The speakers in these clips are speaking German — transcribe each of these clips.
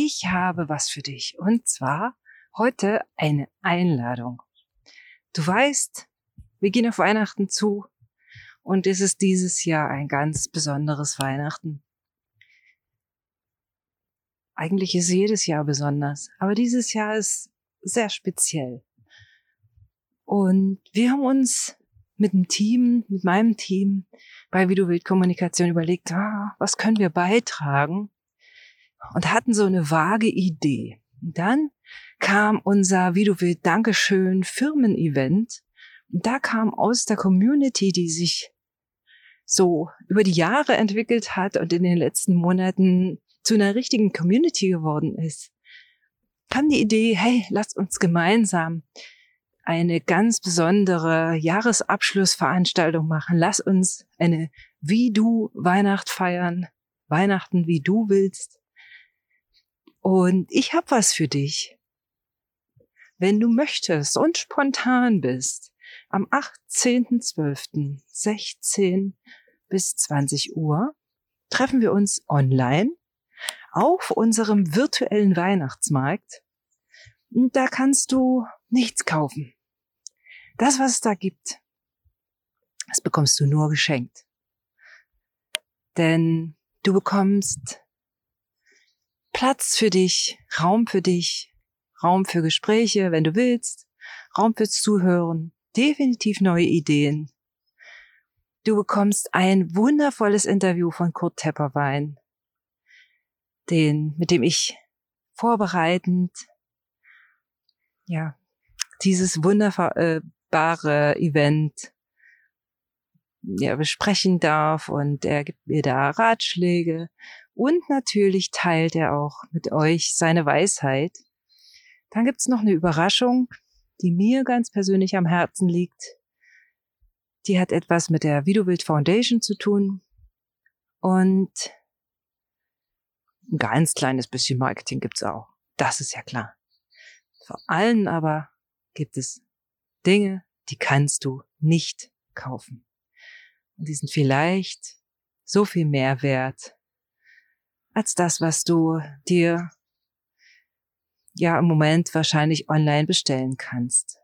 Ich habe was für dich und zwar heute eine Einladung. Du weißt, wir gehen auf Weihnachten zu und es ist dieses Jahr ein ganz besonderes Weihnachten. Eigentlich ist jedes Jahr besonders, aber dieses Jahr ist sehr speziell. Und wir haben uns mit dem Team, mit meinem Team bei Videobildkommunikation überlegt, ah, was können wir beitragen? Und hatten so eine vage Idee. Und dann kam unser Videobild Dankeschön Firmen-Event. Und da kam aus der Community, die sich so über die Jahre entwickelt hat und in den letzten Monaten zu einer richtigen Community geworden ist, kam die Idee, hey, lasst uns gemeinsam eine ganz besondere Jahresabschlussveranstaltung machen. Lass uns eine Wie du Weihnacht feiern. Weihnachten, wie du willst. Und ich habe was für dich. Wenn du möchtest und spontan bist, am 18.12. 16 bis 20 Uhr treffen wir uns online auf unserem virtuellen Weihnachtsmarkt. Und da kannst du nichts kaufen. Das, was es da gibt, das bekommst du nur geschenkt. Denn du bekommst Platz für dich, Raum für dich, Raum für Gespräche, wenn du willst, Raum fürs Zuhören, definitiv neue Ideen. Du bekommst ein wundervolles Interview von Kurt Tepperwein, den, mit dem ich vorbereitend, ja, dieses wundervolle, äh, wunderbare Event ja, besprechen darf und er gibt mir da Ratschläge und natürlich teilt er auch mit euch seine Weisheit. Dann gibt's noch eine Überraschung, die mir ganz persönlich am Herzen liegt. Die hat etwas mit der Videobild Foundation zu tun und ein ganz kleines bisschen Marketing gibt's auch. Das ist ja klar. Vor allem aber gibt es Dinge, die kannst du nicht kaufen. Und die sind vielleicht so viel mehr wert als das, was du dir ja im Moment wahrscheinlich online bestellen kannst.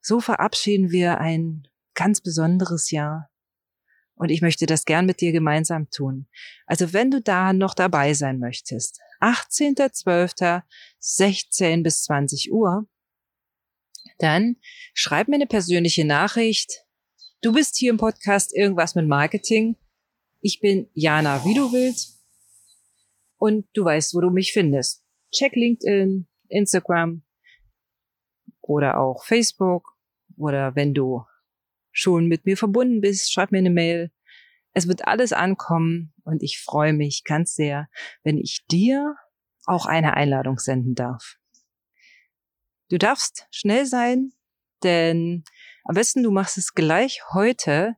So verabschieden wir ein ganz besonderes Jahr. Und ich möchte das gern mit dir gemeinsam tun. Also wenn du da noch dabei sein möchtest, 18.12. 16 bis 20 Uhr, dann schreib mir eine persönliche Nachricht. Du bist hier im Podcast irgendwas mit Marketing. Ich bin Jana, wie du willst. Und du weißt, wo du mich findest. Check LinkedIn, Instagram oder auch Facebook. Oder wenn du schon mit mir verbunden bist, schreib mir eine Mail. Es wird alles ankommen und ich freue mich ganz sehr, wenn ich dir auch eine Einladung senden darf. Du darfst schnell sein, denn am besten du machst es gleich heute,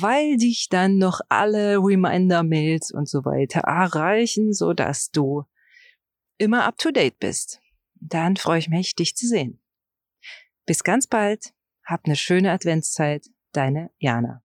weil dich dann noch alle Reminder-Mails und so weiter erreichen, so dass du immer up to date bist. Dann freue ich mich, dich zu sehen. Bis ganz bald. Hab eine schöne Adventszeit. Deine Jana.